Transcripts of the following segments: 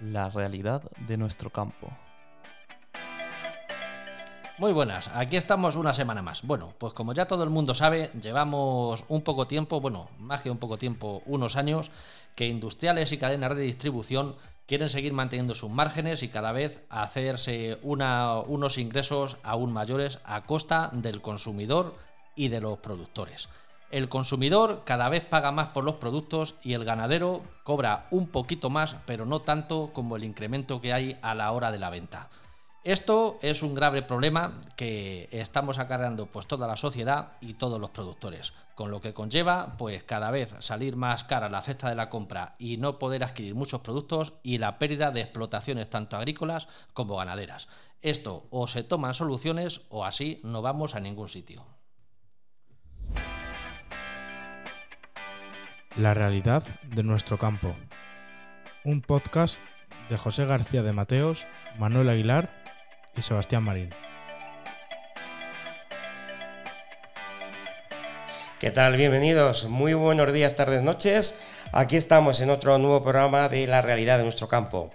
la realidad de nuestro campo. Muy buenas, aquí estamos una semana más. Bueno, pues como ya todo el mundo sabe, llevamos un poco tiempo, bueno, más que un poco tiempo, unos años, que industriales y cadenas de distribución quieren seguir manteniendo sus márgenes y cada vez hacerse unos ingresos aún mayores a costa del consumidor y de los productores. El consumidor cada vez paga más por los productos y el ganadero cobra un poquito más, pero no tanto como el incremento que hay a la hora de la venta. Esto es un grave problema que estamos acarreando pues toda la sociedad y todos los productores, con lo que conlleva pues cada vez salir más cara la cesta de la compra y no poder adquirir muchos productos y la pérdida de explotaciones tanto agrícolas como ganaderas. Esto o se toman soluciones o así no vamos a ningún sitio. La realidad de nuestro campo. Un podcast de José García de Mateos, Manuel Aguilar y Sebastián Marín. ¿Qué tal? Bienvenidos. Muy buenos días, tardes, noches. Aquí estamos en otro nuevo programa de la realidad de nuestro campo.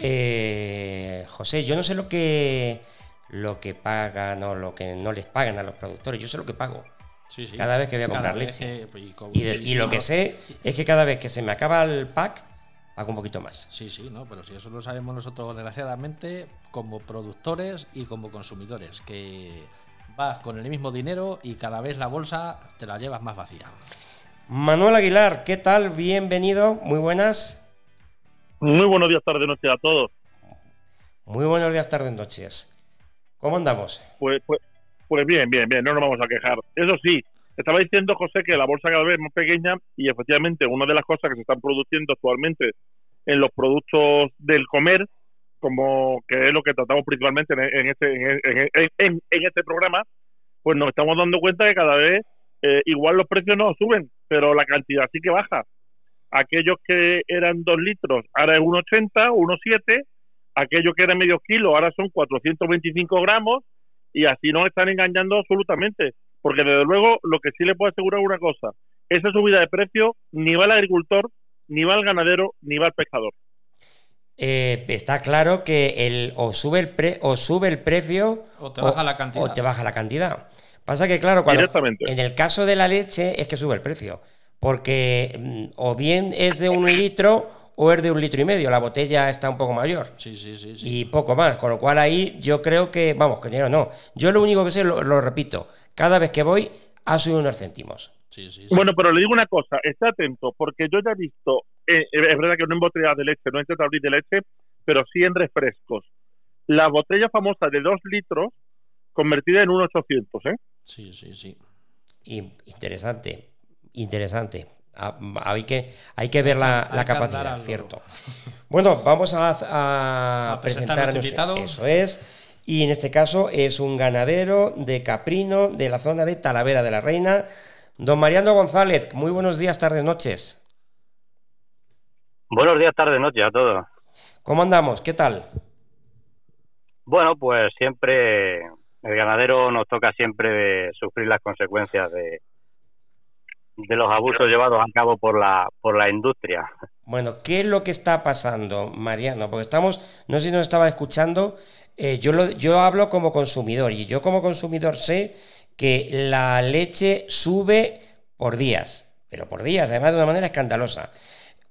Eh, José, yo no sé lo que lo que pagan o lo que no les pagan a los productores. Yo sé lo que pago. Cada vez que voy a comprar leche. Pues, y, lo que sé es que cada vez que se me acaba el pack, hago un poquito más. Sí, sí, no, pero si eso lo sabemos nosotros desgraciadamente como productores y como consumidores, que vas con el mismo dinero y cada vez la bolsa te la llevas más vacía. Manuel Aguilar, ¿qué tal? Bienvenido, muy buenas. Muy buenos días, tardes, noches a todos. Muy buenos días, tardes, noches. ¿Cómo andamos? Pues, pues, pues bien, bien, bien, no nos vamos a quejar. Eso sí, estaba diciendo José que la bolsa cada vez es más pequeña y efectivamente una de las cosas que se están produciendo actualmente en los productos del comer, como que es lo que tratamos principalmente en, este en, este programa, pues nos estamos dando cuenta que cada vez eh, igual los precios no suben, pero la cantidad sí que baja. Aquellos que eran 2 litros ahora es 1,80, 1,7, aquellos que eran medio kilo ahora son 425 gramos y así nos están engañando absolutamente. Porque desde luego lo que sí le puedo asegurar una cosa, esa subida de precio ni va al agricultor, ni va al ganadero, ni va al pescador. Eh, está claro que el, o, sube el pre, o sube el precio o te baja la cantidad. O te baja la cantidad. Pasa que, claro, cuando, en el caso de la leche es que sube el precio. Porque mm, o bien es de un litro o es de un litro y medio. La botella está un poco mayor. Sí, sí, sí. Y poco más. Con lo cual ahí yo creo que, vamos, que no. Yo lo único que sé, lo, repito, cada vez que voy ha subido unos céntimos. Sí, sí, bueno, pero le digo una cosa, esté atento, porque yo ya he visto, eh, eh, es verdad que no en botellas de leche, no en tetrabril de leche, pero sí en refrescos. La botella famosa de 2 litros convertida en un 800, ¿eh? Sí, sí, sí. interesante, interesante. Ah, hay, que, hay que ver la, capacidad, cierto. Bueno, vamos a, presentar, a nuestro Eso es. Y en este caso es un ganadero de caprino de la zona de Talavera de la Reina. Don Mariano González, muy buenos días, tardes, noches. Buenos días, tardes, noches a todos. ¿Cómo andamos? ¿Qué tal? Bueno, pues siempre el ganadero nos toca siempre sufrir las consecuencias de, de los abusos llevados a cabo por la, por la industria. Bueno, ¿qué es lo que está pasando, Mariano? Porque estamos, no sé si nos estaba escuchando, eh, yo, lo, yo hablo como consumidor y yo como consumidor sé que la leche sube por días, pero por días, además de una manera escandalosa.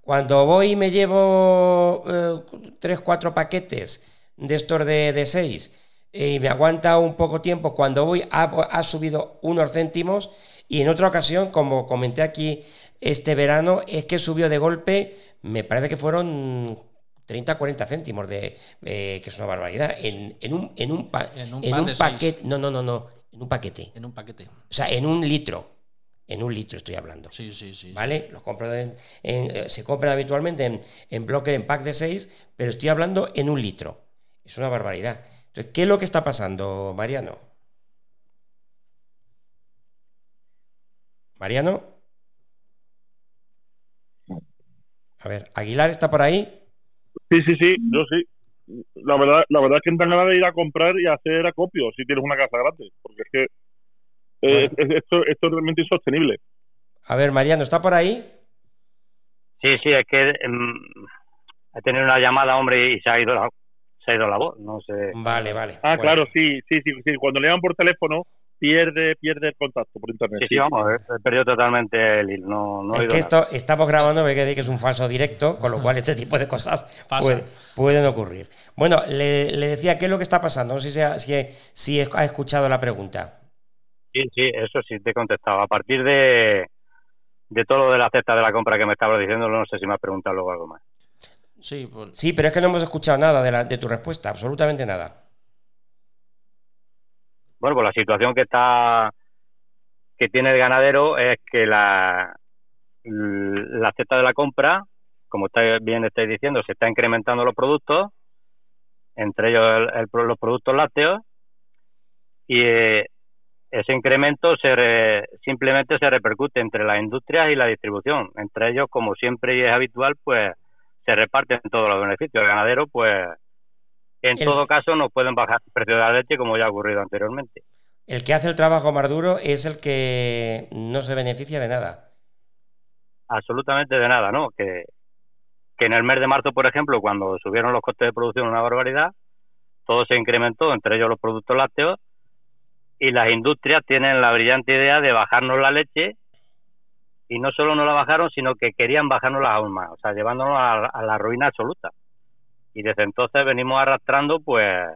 Cuando voy y me llevo eh, tres, cuatro paquetes de estos de, de seis y me aguanta un poco tiempo, cuando voy ha, ha subido unos céntimos y en otra ocasión, como comenté aquí este verano, es que subió de golpe, me parece que fueron 30, 40 céntimos, de, eh, que es una barbaridad, en, en un, en un, en un, paquete. No, no, no, no, en un paquete. En un paquete. O sea, en un litro. En un litro estoy hablando. Sí, sí, sí. ¿Vale? Los compro eh, se compran habitualmente en, en bloque, en pack de 6, pero estoy hablando en un litro. Es una barbaridad. Entonces, ¿qué es lo que está pasando, Mariano? Mariano. A ver, ¿Aguilar está por ahí? Sí, sí, sí, yo sí. La verdad, la verdad es que dan ganas de ir a comprar y hacer acopio si tienes una casa grande, porque es que eh, esto, esto es realmente insostenible. A ver, Mariano, ¿está por ahí? Sí, sí, es que em, ha tenido una llamada, hombre, y se ha ido la, se ha ido la voz, no sé. Vale, vale. Ah, Bueno, claro, sí, sí, sí, sí. Cuando le llaman por teléfono, pierde, pierde el contacto por internet. Sí, sí, vamos, he, perdido totalmente el hilo, no, no es que nada. esto estamos grabando, ve que di que es un falso directo, con lo cual este tipo de cosas puede- pueden ocurrir. Bueno, le, le decía, ¿qué es lo que está pasando? No sé si ha, si, si ha escuchado la pregunta. Sí, sí, eso sí te he contestado. A partir de, de todo lo de la cesta de la compra que me estabas diciendo, no sé si me has preguntado luego algo más. Sí, pues, Sí, pero es que no hemos escuchado nada de, la- de tu respuesta, absolutamente nada. Bueno, pues la situación que está que tiene el ganadero es que la la cesta de la compra, como está bien estáis diciendo, se está incrementando los productos, entre ellos el- el los productos lácteos, y eh, ese incremento se re- simplemente se repercute entre las industrias y la distribución. Entre ellos, como siempre y es habitual, pues se reparten todos los beneficios. El ganadero, pues en El- todo caso, no pueden bajar el precio de la leche como ya ha ocurrido anteriormente. El que hace el trabajo más duro es el que no se beneficia de nada. absolutamente de nada, ¿no? Que, que en el mes de marzo, por ejemplo, cuando subieron los costes de producción una barbaridad, todo se incrementó, entre ellos los productos lácteos, y las industrias tienen la brillante idea de bajarnos la leche, y no solo no la bajaron, sino que querían bajarnos aún más, o sea, llevándonos a, a la ruina absoluta. Y desde entonces venimos arrastrando, pues,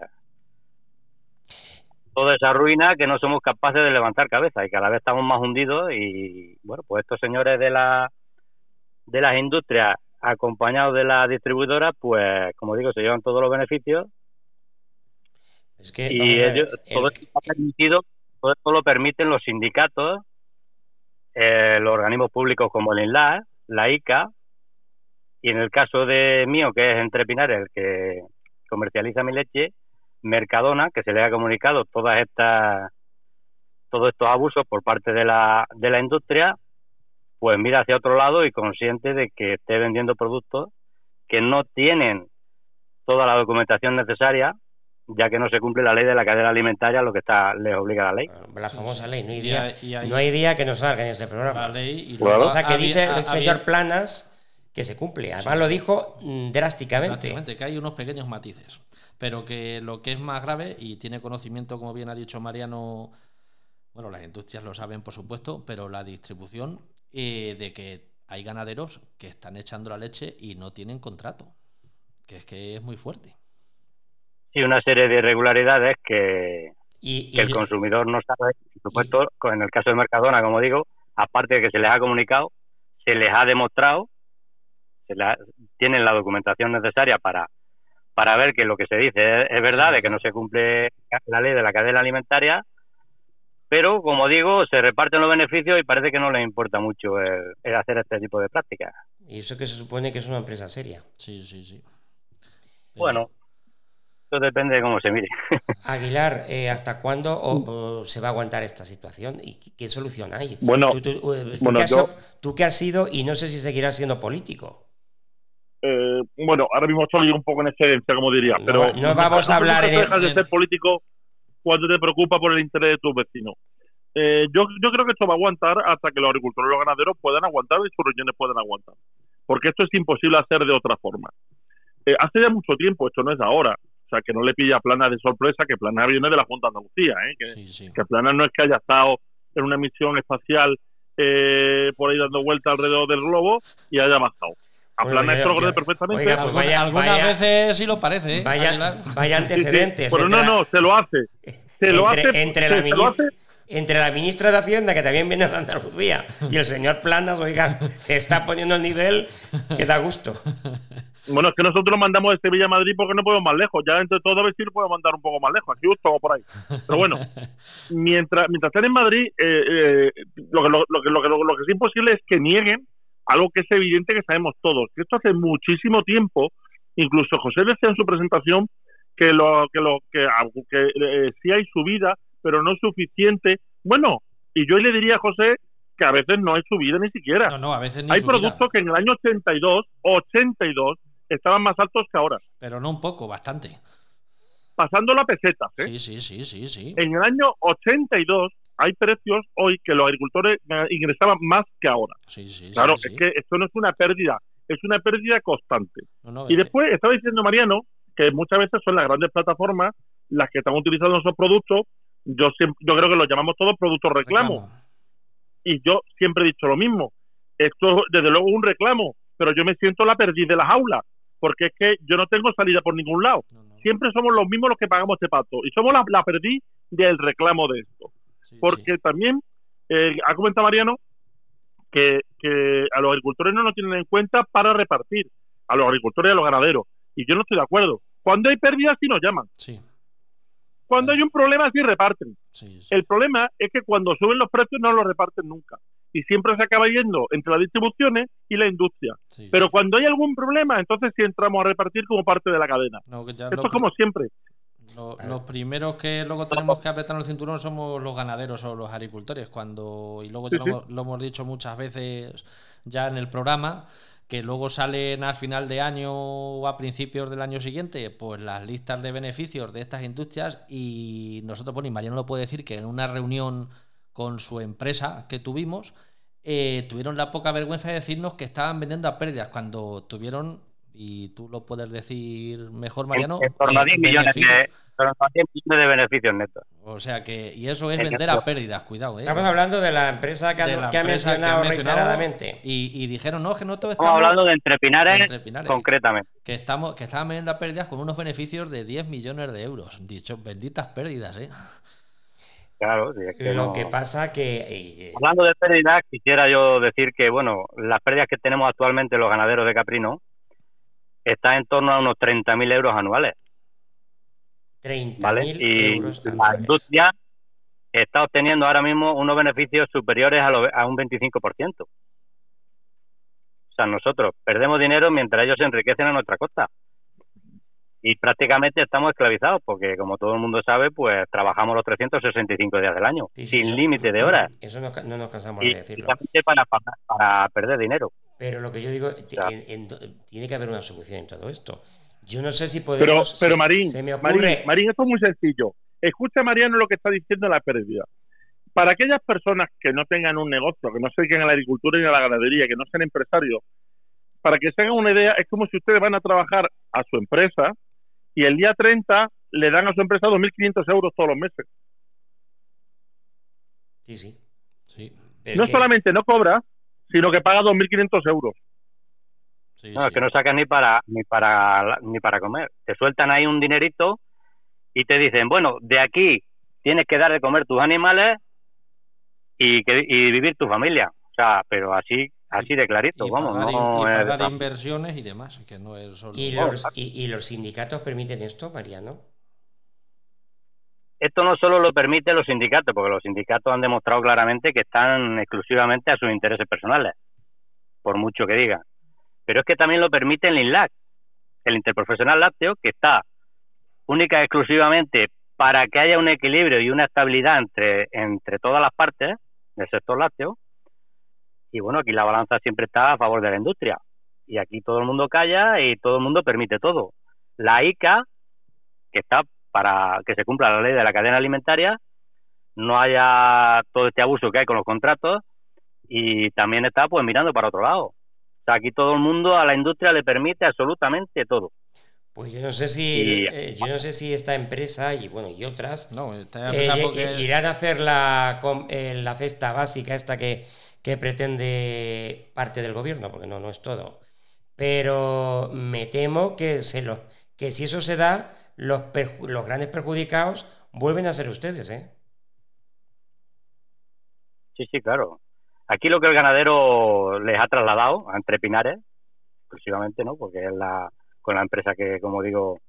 toda esa ruina que no somos capaces de levantar cabeza y cada vez estamos más hundidos y bueno pues estos señores de la de las industrias acompañados de las distribuidoras pues como digo se llevan todos los beneficios Es que, y ellos el- todo esto está permitido todo esto lo permiten los sindicatos eh, los organismos públicos como el INLAR la ICA y en el caso de mío que es Entre Pinares el que comercializa mi leche Mercadona que se le ha comunicado todas estas todos estos abusos por parte de la de la industria pues mira hacia otro lado y consciente de que esté vendiendo productos que no tienen toda la documentación necesaria ya que no se cumple la ley de la cadena alimentaria lo que está les obliga la ley. La famosa ley, no hay Y día, hay- y hay- no hay día que no salga en este programa. la ley y luego Cosa que había- dice el señor Planas que se cumple. Además lo dijo mm, drásticamente. Que hay unos pequeños matices. Pero que lo que es más grave, y tiene conocimiento, como bien ha dicho Mariano, bueno, las industrias lo saben, por supuesto, pero la distribución eh, de que hay ganaderos que están echando la leche y no tienen contrato. Que es que es muy fuerte. sí una serie de irregularidades que, Y, que el y- consumidor no sabe por supuesto en el caso de Mercadona como digo aparte de que se les ha comunicado se les ha demostrado se la- tienen la documentación necesaria para para ver que lo que se dice es, es verdad de que no se cumple la ley de la cadena alimentaria pero como digo se reparten los beneficios y parece que no les importa mucho el, el hacer este tipo de prácticas y eso que se supone que es una empresa seria. Sí, sí, sí. Pero- bueno eso depende de cómo se mire Aguilar, eh, ¿hasta cuándo o- o se va a aguantar esta situación? ¿Y qué, qué solución hay? Bueno, tú, tú, eh, tú bueno, que has, yo- tú que has sido, y no sé si seguirás siendo político. Eh, bueno, ahora mismo estoy un poco en excedencia, como diría, No pero no vamos a hablar en- dejas de ser político cuando te preocupa por el interés de tus vecinos. Eh, yo, yo creo que esto va a aguantar hasta que los agricultores y los ganaderos puedan aguantar y sus regiones puedan aguantar. Porque esto es imposible hacer de otra forma. Eh, hace ya mucho tiempo, esto no es ahora. O sea, que no le pilla a Plana de sorpresa, que Plana viene de la Junta de Andalucía, ¿eh? que, Sí, sí. que Plana no es que haya estado en una misión espacial eh, por ahí dando vueltas alrededor del globo y haya bajado. A Bueno, Plana ya- esto lo conoce ya- perfectamente. oiga, pues Alguna- vaya- algunas vaya- veces sí lo parece, ¿eh? Vaya, vaya Sí, sí. antecedentes. Pero no, entre- no, se lo hace. Se lo entre, hace. entre la ministra, entre la ministra de Hacienda, que también viene de Andalucía, y el señor Planas, oiga, está poniendo el nivel que da gusto. Bueno, es que nosotros lo mandamos de Sevilla a Madrid porque no podemos más lejos. Ya entre todos a ver si lo podemos mandar un poco más lejos, aquí justo o por ahí. Pero bueno, mientras mientras estén en Madrid, eh, eh, lo, que, lo, lo que, lo, que, lo que es imposible es que nieguen algo que es evidente que sabemos todos. Que esto hace muchísimo tiempo, incluso José decía en su presentación que lo que lo que, que eh, sí hay subida, pero no es suficiente. Bueno, y yo le diría a José que a veces no hay subida ni siquiera. No, no, a veces ni Hay subida, productos que en el año 82, 82 estaban más altos que ahora, Pero no un poco, bastante. Pasando la peseta. ¿eh? Sí, sí, sí, sí, sí. En el año 82 hay precios hoy que los agricultores eh, ingresaban más que ahora. Sí, sí, Claro, sí. es que esto no es una pérdida, es una pérdida constante. No, no, Y es que- después estaba diciendo Mariano que muchas veces son las grandes plataformas las que están utilizando esos productos. Yo siempre, yo creo que los llamamos todos productos reclamo. Y yo siempre he dicho lo mismo. Esto desde luego es un reclamo, pero yo me siento la perdiz de las aulas, porque es que yo no tengo salida por ningún lado. No, Siempre somos los mismos los que pagamos este pacto y somos la, la perdiz del reclamo de esto. sí, Porque sí. también eh, ha comentado Mariano que, que a los agricultores no nos tienen en cuenta para repartir, a los agricultores y a los ganaderos. Y yo no estoy de acuerdo. Cuando hay pérdidas, sí nos llaman. Sí, Cuando hay un problema, sí reparten. El problema es que cuando suben los precios no los reparten nunca. Y siempre se acaba yendo entre las distribuciones y la industria. sí, Pero sí. cuando hay algún problema, entonces sí entramos a repartir como parte de la cadena. No, Esto es como siempre. Lo- los primeros que luego tenemos que apretar el cinturón somos los ganaderos o los agricultores. Cuando, y luego ya Sí, lo, lo hemos dicho muchas veces ya en el programa, que luego salen al final de año o a principios del año siguiente, pues las listas de beneficios de estas industrias. Y nosotros, bueno, y Mariano lo puede decir que en una reunión con su empresa que tuvimos, eh, tuvieron la poca vergüenza de decirnos que estaban vendiendo a pérdidas cuando tuvieron, y tú lo puedes decir mejor, Mariano, en, en torno a eh, 10 millones de, beneficios. en torno a 10 millones de beneficios netos. O sea que, y eso es vender que- a pérdidas, cuidado, eh. Estamos hablando de la empresa que, ha- De la que ha que mencionado han mencionado reiteradamente. Y, y dijeron, no, que nosotros Estamos estamos hablando de entrepinares, Entre Pinares, concretamente. que estamos, que estaban vendiendo a pérdidas con unos beneficios de 10 millones de euros. Dicho, benditas pérdidas, eh. Claro, sí, es que Lo no- que pasa que eh, Hablando de pérdidas, quisiera yo decir que, bueno, las pérdidas que tenemos actualmente los ganaderos de caprino están en torno a unos 30.000 euros anuales, 30.000 ¿vale? Y euros la anuales. industria está obteniendo ahora mismo unos beneficios superiores a, lo- a un 25%. O sea, nosotros perdemos dinero mientras ellos se enriquecen a nuestra costa. Y prácticamente estamos esclavizados porque, como todo el mundo sabe, pues trabajamos los 365 días del año, Sí, sí, sin límite de horas. Eso no, nos cansamos Y de decirlo. precisamente para, para, para perder dinero. Pero lo que yo digo, en- en- tiene que haber una solución en todo esto. Yo no sé si Pero, podemos. pero se- Marín, se me Marín, ocurre. Marín, esto es muy sencillo. Escucha, Mariano, lo que está diciendo la pérdida. Para aquellas personas que no tengan un negocio, que no se dediquen a la agricultura ni a la ganadería, que no sean empresarios, para que se hagan una idea, es como si ustedes van a trabajar a su empresa y el día 30 le dan a su empresa 2.500 euros todos los meses. Sí, sí. Sí, no que- solamente no cobra, sino que paga 2.500 euros. sí, No, sí. es que no sacas ni para ni para ni para comer. Te sueltan ahí un dinerito y te dicen, bueno, de aquí tienes que dar de comer tus animales y que y vivir tu familia. O sea, pero así así de clarito, y vamos, pagar, no y es- pagar inversiones y demás, que no es solo... ¿Y los, y, y los sindicatos permiten esto, Mariano? Esto no solo lo permiten los sindicatos, porque los sindicatos han demostrado claramente que están exclusivamente a sus intereses personales, por mucho que digan. Pero es que también lo permite el INLAC, el Interprofesional Lácteo, que está única y exclusivamente para que haya un equilibrio y una estabilidad entre, entre todas las partes del sector lácteo. Y bueno, aquí la balanza siempre está a favor de la industria. Y aquí todo el mundo calla y todo el mundo permite todo. La ICA, que está para que se cumpla la ley de la cadena alimentaria, no haya todo este abuso que hay con los contratos y también está pues mirando para otro lado. O sea, aquí todo el mundo a la industria le permite absolutamente todo. Pues yo no sé si Y- eh, yo no sé si esta empresa y bueno y otras No, está eh, que- irán a hacer la, eh, la cesta básica esta que, que pretende parte del gobierno, porque no, no es todo. Pero me temo que, se lo, que si eso se da, los, perju- los grandes perjudicados vuelven a ser ustedes, ¿eh? Sí, sí, claro. Aquí lo que el ganadero les ha trasladado a Entre Pinares, exclusivamente, ¿no? Porque es la con la empresa que, como digo,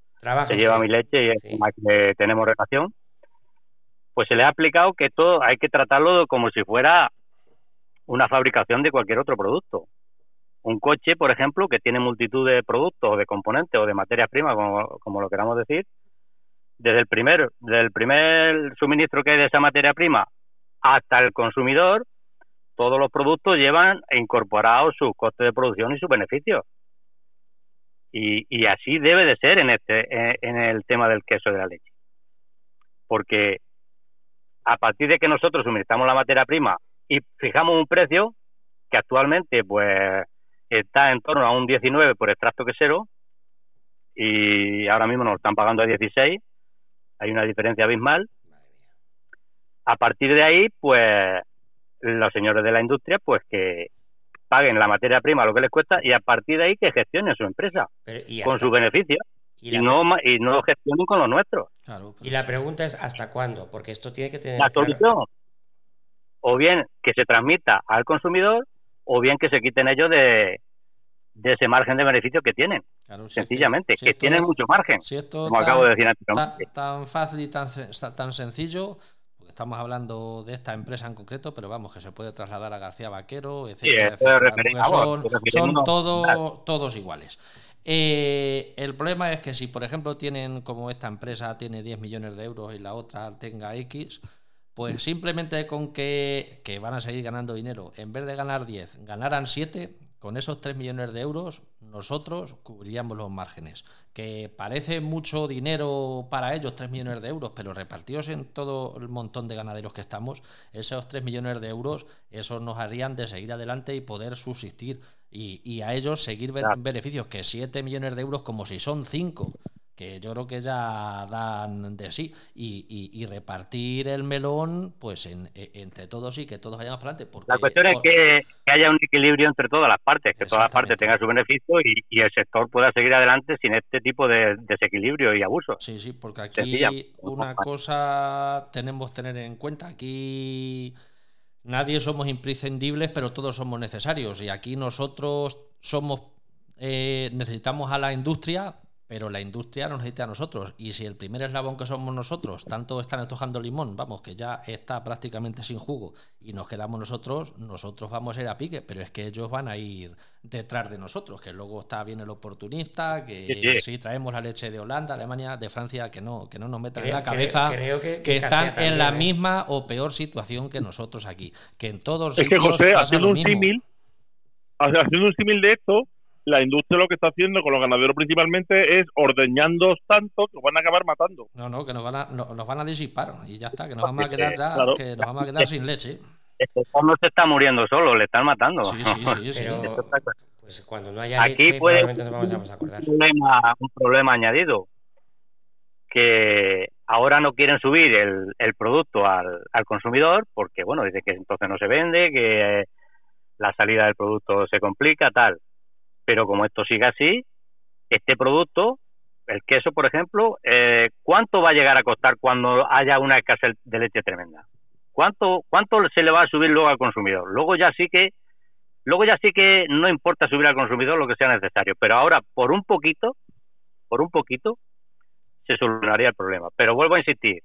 se lleva usted. mi leche y es Sí. la que tenemos relación, pues se le ha aplicado que todo hay que tratarlo como si fuera una fabricación de cualquier otro producto. Un coche, por ejemplo, que tiene multitud de productos o de componentes o de materias primas, como, como lo queramos decir, desde el primer, desde el primer suministro que hay de esa materia prima hasta el consumidor, todos los productos llevan incorporados sus costes de producción y sus beneficios. Y, y así debe de ser en este en, en el tema del queso y de la leche. Porque a partir de que nosotros suministramos la materia prima y fijamos un precio que actualmente pues está en torno a un 19 por extracto quesero y ahora mismo nos están pagando a 16. Hay una diferencia abismal. A partir de ahí, pues los señores de la industria, pues que paguen la materia prima lo que les cuesta y a partir de ahí que gestionen su empresa Pero, ¿y con sus beneficios y y, no y no lo gestionen con los nuestros. Claro, Y la pregunta es ¿hasta cuándo? Porque esto tiene que tener La claro. O bien que se transmita al consumidor, o bien que se quiten ellos de, de ese margen de beneficio que tienen, claro, si es sencillamente, si que esto- tienen mucho margen, si esto como tan- acabo de decir tan, anteriormente. tan fácil y tan, tan sencillo, porque estamos hablando de esta empresa en concreto, pero vamos, que se puede trasladar a García Vaquero, etcétera, es etcétera, son, son refiriéndonos- todo- todos iguales. Eh, el problema es que si, por ejemplo, tienen, como esta empresa tiene 10 millones de euros y la otra tenga X, pues simplemente con que, que van a seguir ganando dinero, en vez de ganar 10, ganaran 7, con esos 3 millones de euros nosotros cubriríamos los márgenes. Que parece mucho dinero para ellos, 3 millones de euros, pero repartidos en todo el montón de ganaderos que estamos, esos 3 millones de euros, esos nos harían de seguir adelante y poder subsistir. Y, y a ellos seguir Claro. beneficios, que 7 millones de euros como si son 5 que yo creo que ya dan de sí y, y- y repartir el melón pues en- e- entre todos y que todos vayamos para adelante porque La cuestión es que, que haya un equilibrio entre todas las partes, que todas las partes tengan su beneficio y, y el sector pueda seguir adelante sin este tipo de desequilibrio y abusos. Sí, sí, porque aquí Sencilla. una cosa tenemos que tener en cuenta. Aquí nadie somos imprescindibles, pero todos somos necesarios. Y aquí nosotros somos eh, necesitamos a la industria, pero la industria nos necesita a nosotros. Y si el primer eslabón que somos nosotros, tanto están estojando limón, vamos, que ya está prácticamente sin jugo, y nos quedamos nosotros, nosotros vamos a ir a pique, pero es que ellos van a ir detrás de nosotros, que luego está bien el oportunista, que Sí, sí. si traemos la leche de Holanda, Alemania, de Francia, que no, que no nos metan Creo- en la cabeza creo que- que, que están en la ¿eh? misma o peor situación que nosotros aquí. Que en todos Es que José, pasa haciendo lo un símil, haciendo un símil de esto, la industria lo que está haciendo con los ganaderos principalmente es ordeñando tanto que van a acabar matando. No, no, que nos van a, no- nos van a disipar y ya está, que nos vamos a quedar ya, Claro. que nos vamos a quedar sin leche. El sector no se está muriendo solo, le están matando. Sí, sí, sí. Pero pues cuando no haya Aquí leche, puede probablemente nos vamos a acordar. un problema, un problema añadido, que ahora no quieren subir el, el producto al, al consumidor porque, bueno, dice que entonces no se vende, que la salida del producto se complica, tal. Pero como esto sigue así, este producto, el queso, por ejemplo, eh, ¿cuánto va a llegar a costar cuando haya una escasez de leche tremenda? ¿Cuánto, ¿Cuánto se le va a subir luego al consumidor? Luego ya sí que Luego ya sí que no importa subir al consumidor lo que sea necesario, pero ahora por un poquito, por un poquito, se solucionaría el problema. Pero vuelvo a insistir,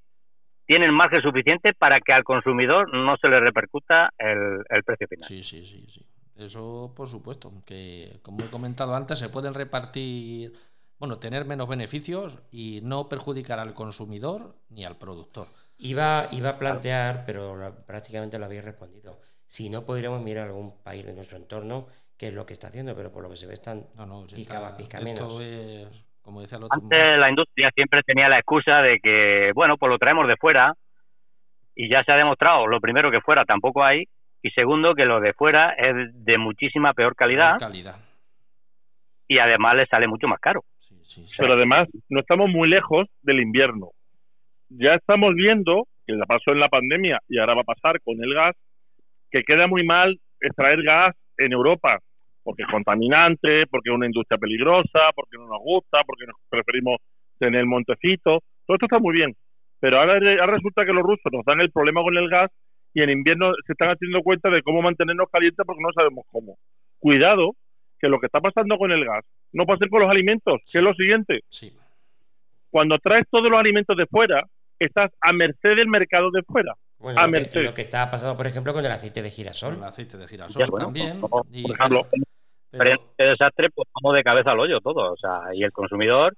tienen margen suficiente para que al consumidor no se le repercuta el, el precio final. Sí, sí, sí, sí. Eso por supuesto, que como he comentado antes, se pueden repartir, bueno, tener menos beneficios y no perjudicar al consumidor ni al productor. Iba, iba a plantear, pero la- prácticamente lo habéis respondido. Si no podríamos mirar algún país de nuestro entorno, qué es lo que está haciendo, pero por lo que se ve están No, no, si pica está- más, pica esto menos. es, como decía el otro, Antes la industria siempre tenía la excusa de que, bueno, pues lo traemos de fuera y ya se ha demostrado, lo primero que fuera tampoco hay y segundo que lo de fuera es de muchísima peor calidad calidad. y además le sale mucho más caro. Sí, sí, sí. Pero además, no estamos muy lejos del invierno. Ya estamos viendo, que ya pasó en la pandemia y ahora va a pasar con el gas, que queda muy mal extraer gas en Europa, porque es contaminante, porque es una industria peligrosa, porque no nos gusta, porque nos preferimos tener el montecito. Todo esto está muy bien. Pero ahora, ahora resulta que los rusos nos dan el problema con el gas y en invierno se están haciendo cuenta de cómo mantenernos calientes porque no sabemos cómo. Cuidado, que lo que está pasando con el gas no pase con los alimentos, que es lo siguiente Sí, cuando traes todos los alimentos de fuera, estás a merced del mercado de fuera. Bueno, a lo que, merced. lo que está pasando, por ejemplo, con el aceite de girasol. el aceite de girasol Ya, bueno, también. por- y- por ejemplo. pero- este desastre, pues vamos de cabeza al hoyo todos. O sea, y el consumidor,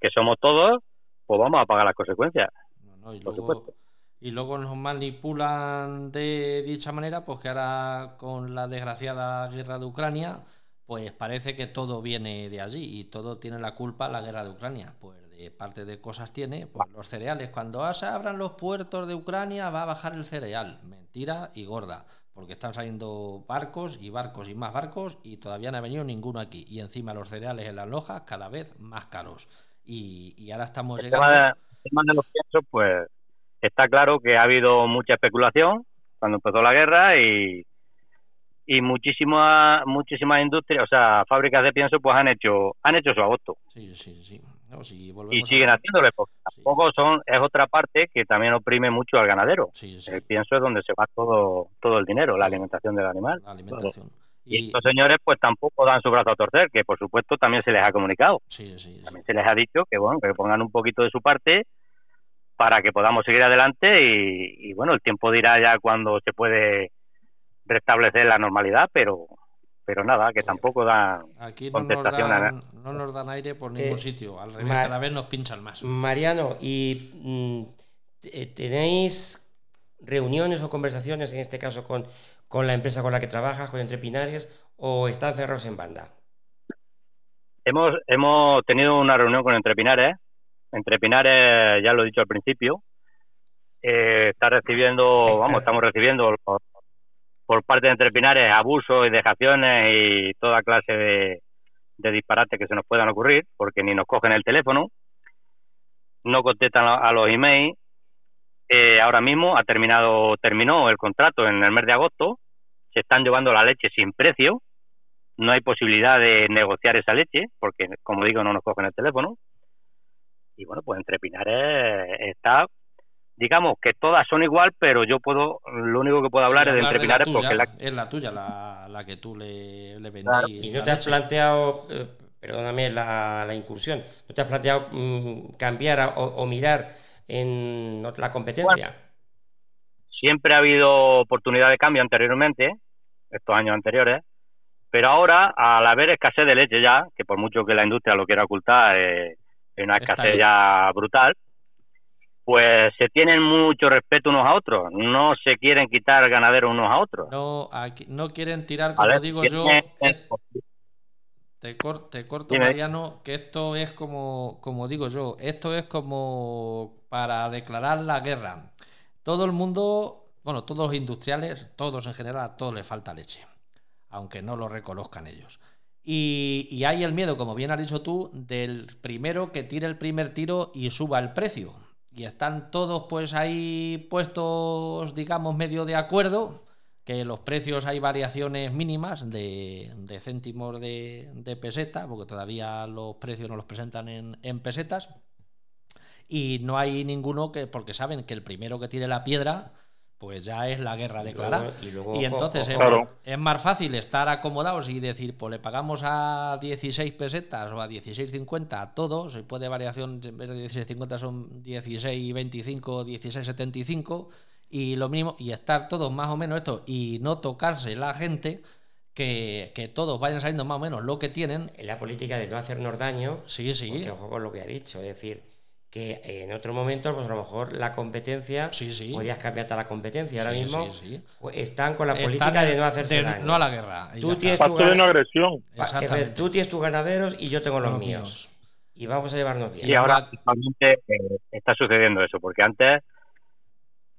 que somos todos, pues vamos a pagar las consecuencias. No, no, y, Por luego, supuesto. Y luego nos manipulan de dicha manera, pues que ahora con la desgraciada guerra de Ucrania, pues parece que todo viene de allí y todo tiene la culpa la guerra de Ucrania. Pues de parte de cosas tiene, pues los cereales. Cuando se abran los puertos de Ucrania va a bajar el cereal. Mentira y gorda. porque están saliendo barcos y barcos y más barcos y todavía no ha venido ninguno aquí. Y encima los cereales en las lojas cada vez más caros. Y, y ahora estamos El llegando... tema, de, el tema de los piensos, pues está claro que ha habido mucha especulación cuando empezó la guerra y, y muchísimas muchísimas industrias, o sea, fábricas de pienso, pues han hecho han hecho su agosto Sí, sí, sí. No, si y volvemos a- siguen haciéndole, porque Sí. tampoco son es otra parte que también oprime mucho al ganadero. Sí, sí, El pienso es donde se va todo todo el dinero, la alimentación del animal. la alimentación. Y Y, estos señores pues tampoco dan su brazo a torcer, que por supuesto también se les ha comunicado. sí, sí, sí. También se les ha dicho que bueno, que pongan un poquito de su parte para que podamos seguir adelante y, y, bueno, el tiempo dirá ya cuando se puede restablecer la normalidad, pero pero nada, que tampoco dan Aquí no nos, contestación a- dan, no nos dan aire por ningún Eh, sitio. Al revés, cada vez nos pinchan más. Mariano, ¿y mm, te- tenéis reuniones o conversaciones, en este caso con, con la empresa con la que trabajas, con Entrepinares, o están cerrados en banda? Hemos, hemos tenido una reunión con Entrepinares. Entrepinares, ya lo he dicho al principio, eh, está recibiendo, vamos, estamos recibiendo por, por parte de Entrepinares abusos y dejaciones y toda clase de, de disparates que se nos puedan ocurrir, porque ni nos cogen el teléfono, no contestan a a los emails. Eh, ahora mismo ha terminado, terminó el contrato en el mes de agosto, se están llevando la leche sin precio, no hay posibilidad de negociar esa leche, porque como digo, no nos cogen el teléfono. Y bueno, pues entre Pinares está, digamos que todas son igual, pero yo puedo, lo único que puedo hablar Sí, es de entre Pinares porque la, es la tuya la, la que tú le, le vendí. Claro. ¿Y no te has planteado, eh, perdóname la, la incursión, no te has planteado mm, cambiar a- o, o mirar en la competencia? siempre ha habido oportunidad de cambio anteriormente, estos años anteriores, pero ahora, al haber escasez de leche ya, que por mucho que la industria lo quiera ocultar, eh, hay una escasez ya brutal, pues se tienen mucho respeto unos a otros, no se quieren quitar ganaderos unos a otros. No, aquí, no quieren tirar, como digo yo, es- te, cor- te corto, Dime. Mariano, que esto es como, como digo yo, esto es como para declarar la guerra. Todo el mundo, bueno, todos los industriales, todos en general, a todos les falta leche, aunque no lo reconozcan ellos. Y, hay el miedo, como bien has dicho tú, del primero que tire el primer tiro y suba el precio. Y están todos pues ahí puestos, digamos, medio de acuerdo, que los precios hay variaciones mínimas de, de céntimos de, de peseta, porque todavía los precios no los presentan en, en pesetas. Y no hay ninguno que, porque saben que el primero que tire la piedra, pues ya es la guerra Y declarada. luego- y luego, Y ojo, entonces es, ojo, Claro. es más fácil estar acomodados y decir, pues le pagamos a 16 pesetas o a 16.50 a todos, si puede variación, en vez de 16.50 son 16.25, 16.75 y lo mismo, y estar todos más o menos esto y no tocarse la gente, que, que todos vayan saliendo más o menos lo que tienen. En la política de no hacernos daño, Sí, sí. porque ojo con lo que ha dicho, es decir, que en otro momento, pues a lo mejor la competencia, Sí, sí. podías cambiarte a la competencia. Ahora Sí, mismo sí, sí. pues, están con la Están política de no hacerse de daño. no a la guerra. Tú tienes de no agresión. Tú tus ganaderos y yo tengo los Los míos. míos. Y vamos a llevarnos bien. Y ahora actualmente eh, está sucediendo eso, porque antes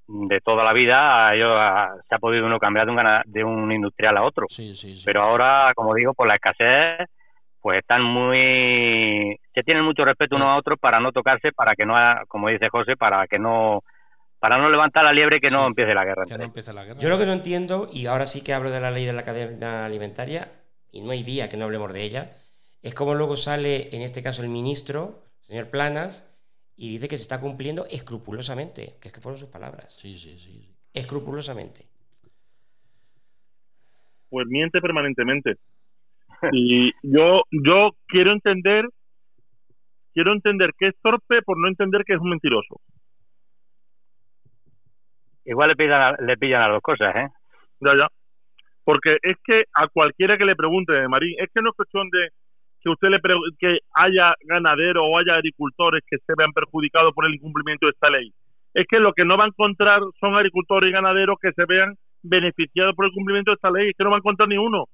de toda la vida ellos, se ha podido uno cambiar de un, de un industrial a otro. Sí, sí, sí. Pero ahora, como digo, por la escasez, pues están muy... Se tienen mucho respeto unos a otros para no tocarse, para que no, como dice José, para que no... Para no levantar la liebre y que no Sí, empiece la guerra que no empiece la guerra. Yo lo que no entiendo, y ahora sí que hablo de la ley de la cadena alimentaria, y no hay día que no hablemos de ella, es como luego sale, en este caso, el ministro, señor Planas, y dice que se está cumpliendo escrupulosamente, que es que fueron sus palabras. Sí, sí, sí. sí. Escrupulosamente. pues miente permanentemente. Y yo, yo quiero entender, quiero entender que es torpe por no entender que es un mentiroso. Igual le pillan, a- le pillan a las dos cosas, ¿eh? Ya, ya. Porque es que a cualquiera que le pregunte, Marín, es que no es cuestión de que usted le pre- que haya ganaderos o haya agricultores que se vean perjudicados por el incumplimiento de esta ley. Es que lo que no va a encontrar son agricultores y ganaderos que se vean beneficiados por el cumplimiento de esta ley. Es que no va a encontrar ni uno.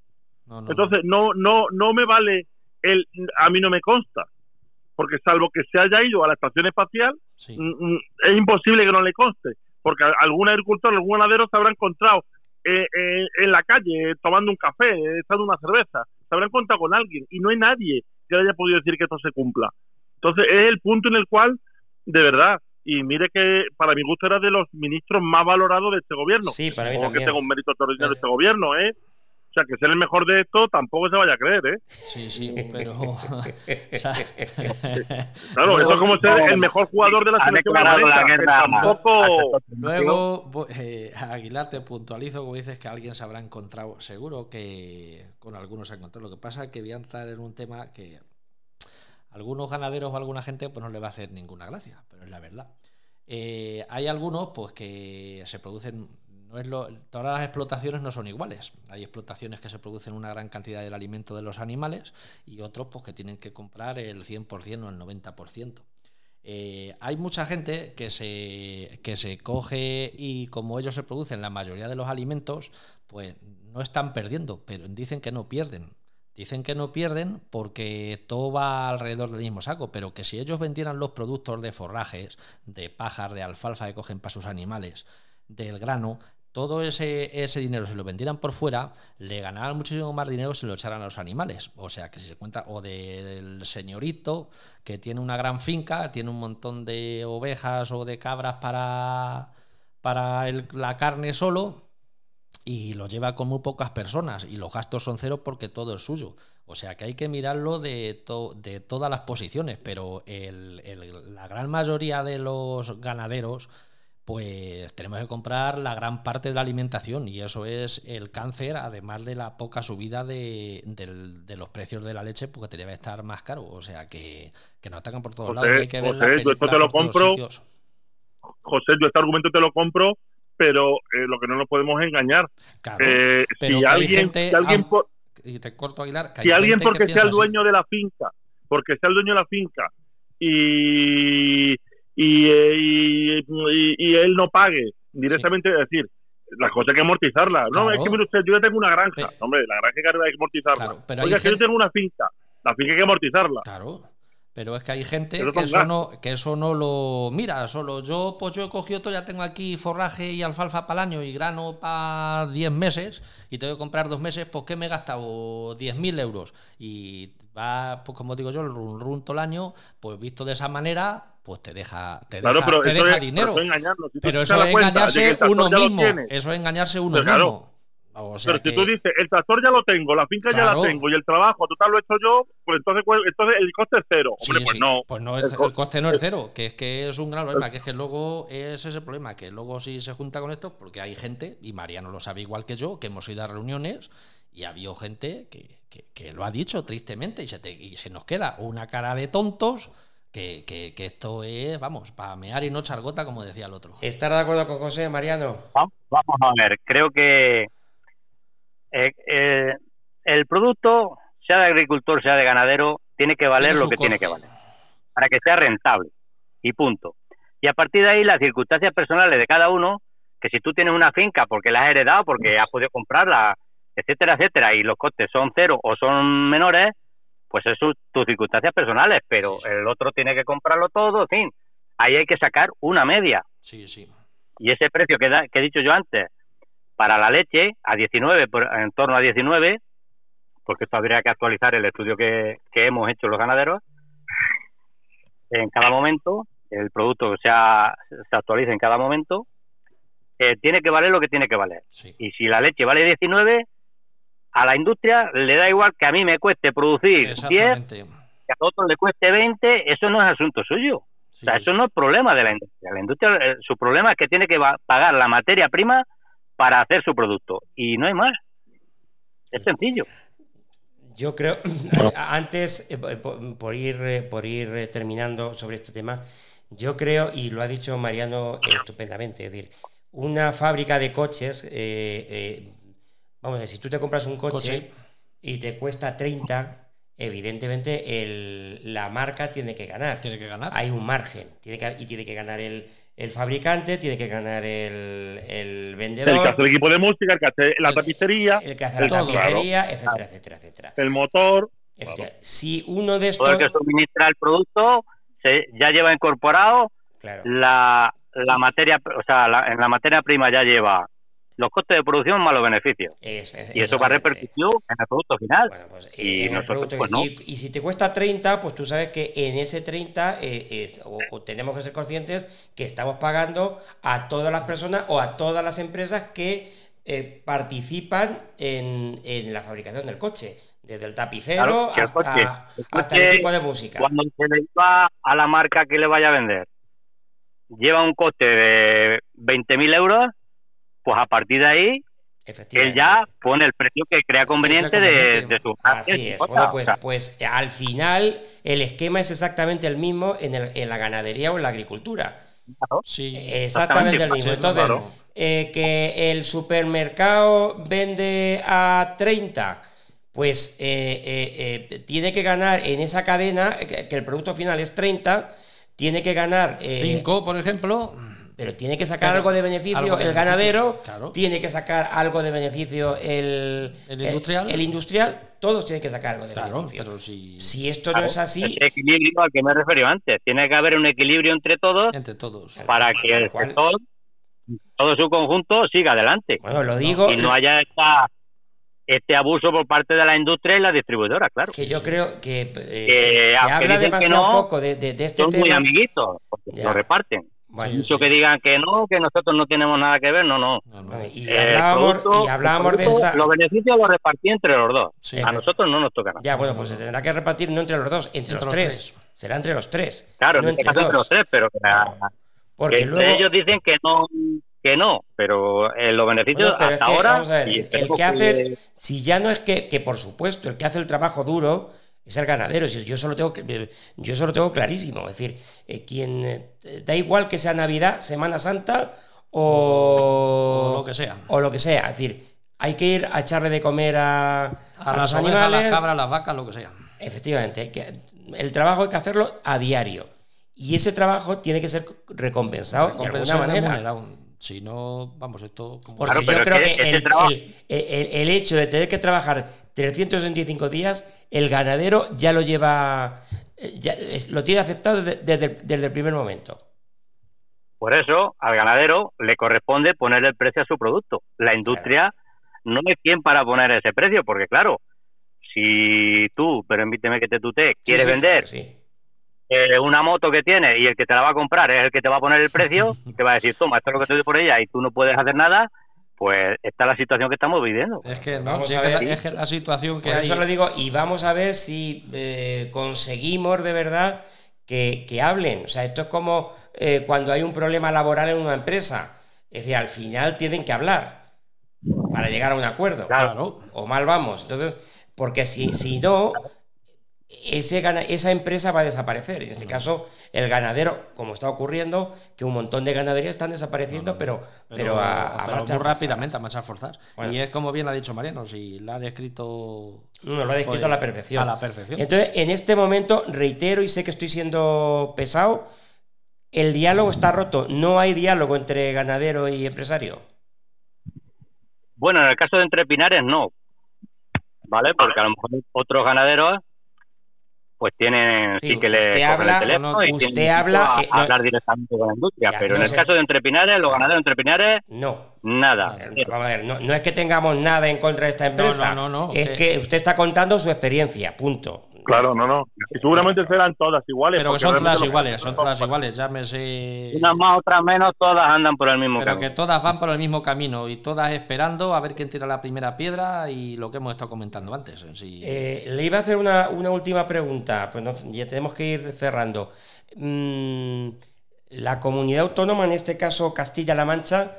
No, no, Entonces, no, no, no me vale el, a mí no me consta. Porque salvo que se haya ido a la estación espacial, sí. mm, mm, es imposible que no le conste. Porque algún agricultor, algún ganadero se habrá encontrado eh, eh, en la calle tomando un café, echando una cerveza, se habrán contado con alguien y no hay nadie que haya podido decir que esto se cumpla. Entonces es el punto en el cual, de verdad, y mire que para mi gusto era de los ministros más valorados de este gobierno. Sí, para mí Supongo que tengo un mérito extraordinario de este gobierno, ¿eh? O sea, que ser el mejor de esto tampoco se vaya a creer, ¿eh? Sí, sí, pero. Claro, Luego- eso es como ser el mejor jugador de la selección la guerra. tampoco... Luego, eh, Aguilar, te puntualizo, como dices, que alguien se habrá encontrado. Seguro que con algunos se ha encontrado. Lo que pasa es que voy a entrar en un tema que a algunos ganaderos o a alguna gente pues no le va a hacer ninguna gracia, pero es la verdad. Eh, hay algunos pues que se producen. Todas las explotaciones no son iguales. Hay explotaciones que se producen una gran cantidad del alimento de los animales y otros pues que tienen que comprar el 100% o el 90%. Eh, hay mucha gente que se, que se coge y como ellos se producen la mayoría de los alimentos, pues no están perdiendo, pero dicen que no pierden. Dicen que no pierden porque todo va alrededor del mismo saco, pero que si ellos vendieran los productos de forrajes, de pajas, de alfalfa que cogen para sus animales, del grano, todo ese, dinero se lo vendieran por fuera, le ganaran muchísimo más dinero si lo echaran a los animales. O sea, que si se cuenta, o del señorito que tiene una gran finca, tiene un montón de ovejas o de cabras para, para la carne solo, y lo lleva con muy pocas personas y los gastos son cero porque todo es suyo. O sea que hay que mirarlo de, to- de todas las posiciones, pero la gran mayoría de los ganaderos pues tenemos que comprar la gran parte de la alimentación y eso es el cáncer, además de la poca subida de, los precios de la leche, porque te debe estar más caro. O sea que, que nos atacan por todos José, lados. hay que ver la José, yo esto te lo compro. José, yo este argumento te lo compro, pero eh, lo que no nos podemos engañar. Claro, Eh, pero si alguien, gente si alguien am- por- y te corto Aguilar, que si alguien porque sea el así. dueño de la finca, porque sea el dueño de la finca y y, eh, y, y- y él no pague directamente, es decir, las cosas hay que amortizarlas. No, Claro. es que mire usted, yo ya tengo una granja. No, hombre, la granja hay que hay que amortizarla. Claro, pero hay Oiga, es que yo gente- tengo una finca. La finca hay que amortizarla. Claro. Pero es que hay gente que eso, no, que eso no lo mira. Solo yo, pues yo he cogido todo, ya tengo aquí forraje y alfalfa para el año y grano para 10 meses y tengo que comprar dos meses, pues que me he gastado 10.000 euros. Y va, pues como digo yo, el run run todo el año, pues visto de esa manera, pues te deja, te Claro, deja, pero te deja es, dinero. pero eso es. Si Pero eso engañarse uno mismo. Eso es engañarse uno claro. mismo. O sea pero si que- tú dices, el tractor ya lo tengo, la finca ya la tengo y el trabajo total lo he hecho yo, pues entonces, pues, entonces el coste es cero. Hombre, Sí, pues sí. no. Pues no, es- El el coste no es cero, que es que es un gran problema, que es que luego es ese problema, que luego si se junta con esto, porque hay gente, y Mariano lo sabe igual que yo, que hemos ido a reuniones y ha habido gente que, que- que lo ha dicho tristemente y se, te- y se nos queda una cara de tontos que, que- que esto es, vamos, para mear y no echar gota, como decía el otro. ¿Estar de acuerdo con José, Mariano? Va- Vamos a ver, creo que eh, eh, el producto, sea de agricultor, sea de ganadero, tiene que valer Tiene lo que tiene que valer, para que sea rentable. Y punto. Y a partir de ahí, las circunstancias personales de cada uno, que si tú tienes una finca porque la has heredado, porque has podido comprarla, etcétera, etcétera, y los costes son cero o son menores, pues eso es tus circunstancias personales, pero Sí, sí. el otro tiene que comprarlo todo, en fin. Ahí hay que sacar una media Sí, sí. y ese precio que, da- que he dicho yo antes para la leche a 19 por- en torno a 19 porque esto habría que actualizar el estudio que, que hemos hecho los ganaderos en cada momento el producto se, ha- se actualiza en cada momento eh, tiene que valer lo que tiene que valer sí. y si la leche vale 19 a la industria le da igual que a mí me cueste producir 10 Exactamente. que a otro le cueste 20 eso no es asunto suyo Sí, o sea, eso sí. no es problema de la industria. La industria, eh, su problema es que tiene que va- pagar la materia prima para hacer su producto. Y no hay más. Es sencillo. Yo creo, antes, eh, por, por ir, eh, por ir eh, terminando sobre este tema, yo creo, y lo ha dicho Mariano eh, estupendamente, es decir, una fábrica de coches, eh, eh, vamos a ver, si tú te compras un coche, Coche. y te cuesta 30, evidentemente el- la marca tiene que ganar. Tiene que ganar. Hay un margen, tiene que, y tiene que ganar el, el fabricante, tiene que ganar el, el vendedor. El que hace el equipo de música, el que hace la tapicería, el que hace la tapicería, etcétera, etcétera, etcétera. el motor. Si uno de Todo el estos. que suministra el producto se, ya lleva incorporado Claro, la, la materia, o sea, la- en la materia prima ya lleva los costes de producción más los beneficios. Es- es- Y eso va a repercutir en el producto final. Bueno, pues, Y nosotros, producto- pues, no. y, y si te cuesta 30, pues tú sabes que en ese 30 eh, es- o, o tenemos que ser conscientes que estamos pagando a todas las personas o a todas las empresas que eh, participan en, en la fabricación del coche. Desde el tapicero Claro, que el hasta, coche- el hasta el coche, equipo de música. Cuando se le va a la marca que le vaya a vender, lleva un coste de 20.000 euros, pues a partir de ahí, él ya pone el precio que crea conveniente de, conveniente. de su Así es. Bueno, pues, pues al final el esquema es exactamente el mismo en, el- en la ganadería o en la agricultura. claro. Sí. Exactamente el mismo. Entonces, claro. eh, que el supermercado vende a 30, pues eh, eh, eh, tiene que ganar en esa cadena, eh, que, que el producto final es 30, tiene que ganar... eh, 5, por ejemplo. Pero tiene que sacar Pero algo de beneficio algo de el beneficio, ganadero, claro. tiene que sacar algo de beneficio el, El industrial. el industrial, todos tienen que sacar algo de Claro, beneficio. pero si. Si esto no es así, Ese equilibrio al que me he referido antes. Tiene que haber un equilibrio entre todos Entre todos. para que el Cual- sector, todo su conjunto, siga adelante. bueno, lo digo, y no haya esta, este abuso por parte de la industria y la distribuidora, claro. que yo creo que eh, Que se, habla demasiado no, poco de, de- de este Son muy amiguitos, porque Ya. lo reparten. Bueno, Mucho que digan que no, que nosotros no tenemos nada que ver, no, no. No, no. Bueno, y Eh, hablábamos, producto- y hablábamos el de producto, esta. Los beneficios los repartí entre los dos. Sí. A nosotros no nos toca nada. Ya, bueno, pues se tendrá que repartir no entre los dos, entre, los, los tres. tres. Será entre los tres. Claro, no en este entre caso entre los tres, pero que, Porque que luego. ellos dicen que no, que no, pero eh, los beneficios Bueno, pero es hasta que, ahora. vamos a ver, el que hace, si ya no es que, que por supuesto, el que hace el trabajo duro es el ganadero. Yo solo tengo, que- yo solo tengo clarísimo. Es decir, eh, quien eh, da igual que sea Navidad, Semana Santa o, O lo que sea. o lo que sea. Es decir, hay que ir a echarle de comer a, A, a las los ovejas, a animales. las cabras, las vacas, lo que sea. Efectivamente, hay que, el trabajo hay que hacerlo a diario. Y ese trabajo tiene que ser recompensado de alguna manera. Si no, vamos, esto. Como... Porque Claro, pero yo creo que el, el- el- el hecho de tener que trabajar 365 días, el ganadero ya lo lleva, eh, ya lo tiene aceptado desde, desde- desde el primer momento. Por eso, al ganadero le corresponde ponerle el precio a su producto. La industria no es quien para poner ese precio, porque claro, si tú, permíteme que te tutee, quieres Sí, sí, vender sí. Eh, una moto que tienes y el que te la va a comprar es el que te va a poner el precio, te va a decir, toma, esto es lo que te doy por ella y tú no puedes hacer nada, pues esta es la situación que estamos viviendo. Es que, no, Vamos si a es, que ver. la, es que la situación que Por hay. eso lo digo, y vamos a ver si eh, conseguimos de verdad que, que hablen. O sea, esto es como eh, cuando hay un problema laboral en una empresa. Es decir, al final tienen que hablar para llegar a un acuerdo. Claro. O mal vamos. Entonces, porque si, si no, ese esa empresa va a desaparecer. En este caso, el ganadero, como está ocurriendo, que un montón de ganaderías están desapareciendo, pero, pero, a, a pero marchas muy rápidamente, a marchas forzadas. Bueno. Y es como bien ha dicho Mariano, si la ha descrito. No, lo ha descrito Oye, a la perfección. a la perfección. Entonces, en este momento, reitero y sé que estoy siendo pesado, el diálogo está roto. No hay diálogo entre ganadero y empresario. Bueno, en el caso de Entre Pinares no, ¿vale? Porque a lo mejor otros ganaderos pues tienen Sí, sí, que le habla- el teléfono y usted habla, a, eh, no- hablar directamente con la industria, Ya, pero no en el sé. caso de Entre Pinares, los ganaderos de Entre Pinares, No. nada. Eh, Vamos a ver, no, no es que tengamos nada en contra de esta empresa. no, no, es que- que usted está contando su experiencia, punto. Claro, no, no. Y seguramente serán todas iguales. Pero que son todas iguales, son todas iguales, llámese. Unas más, otras menos, todas andan por el mismo Pero camino. que todas van por el mismo camino y todas esperando a ver quién tira la primera piedra y lo que hemos estado comentando antes. Eh, le iba a hacer una, una última pregunta, pues no- ya tenemos que ir cerrando. Mm, la comunidad autónoma, en este caso Castilla-La Mancha,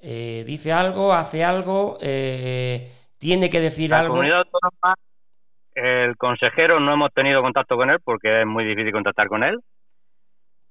eh, dice algo, hace algo, eh, tiene que decir La algo. comunidad autónoma, el consejero no hemos tenido contacto con él porque es muy difícil contactar con él.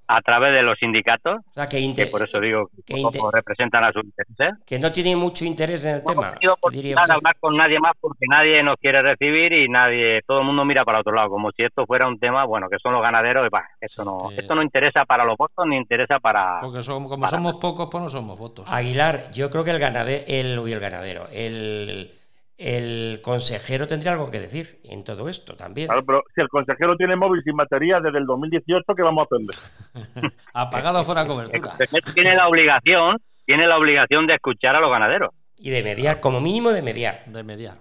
A través de los sindicatos, O sea, que, que inte- por eso digo que poco representan a sus intereses. que no tiene mucho interés en el No tema. hemos de usted. hablar con nadie más porque nadie nos quiere recibir y nadie, todo el mundo mira para otro lado, como si esto fuera un tema, bueno, que son los ganaderos y bah, esto no, que- esto no interesa para los votos ni interesa para Porque son- como somos pocos, pues no somos votos. Aguilar, yo creo que el ganadero, el, uy, el ganadero, el, el consejero tendría algo que decir en todo esto también. Claro, pero si el consejero tiene móvil sin batería desde el 2018, ¿qué vamos a aprender? Apagado fuera el cobertura. tiene la obligación, tiene la obligación de escuchar a los ganaderos. y de mediar, como mínimo de mediar. De mediar.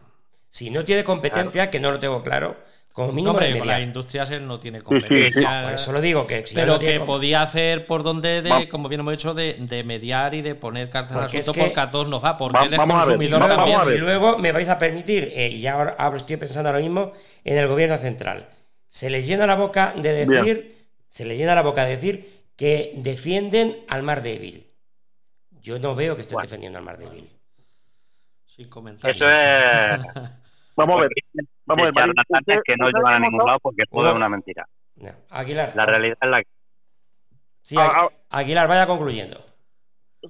Si no tiene competencia, que no lo tengo claro, como mínimo Hombre, de con las industrias él no tiene sí, sí. competencia. Por eso lo digo, que si pero no tiene que podía hacer por donde, de, como bien hemos dicho, de, de mediar y de poner cartas al es asunto que- porque a todos nos va, porque Va- él es consumidor también. Y luego me vais a permitir, eh, y ya ahora, ahora estoy pensando ahora mismo en el gobierno central. Se les llena la boca de decir, Bien. se les llena la boca de decir que defienden al mar débil. Yo no veo que estén Bueno. defendiendo al mar débil. Sin comentarios. Eso es. Vamos a ver. Vamos que no llevan a ningún lado porque todo es una mentira. No. Aguilar. La realidad es la que. Sí, Ah, Agu- ah. Aguilar, vaya concluyendo.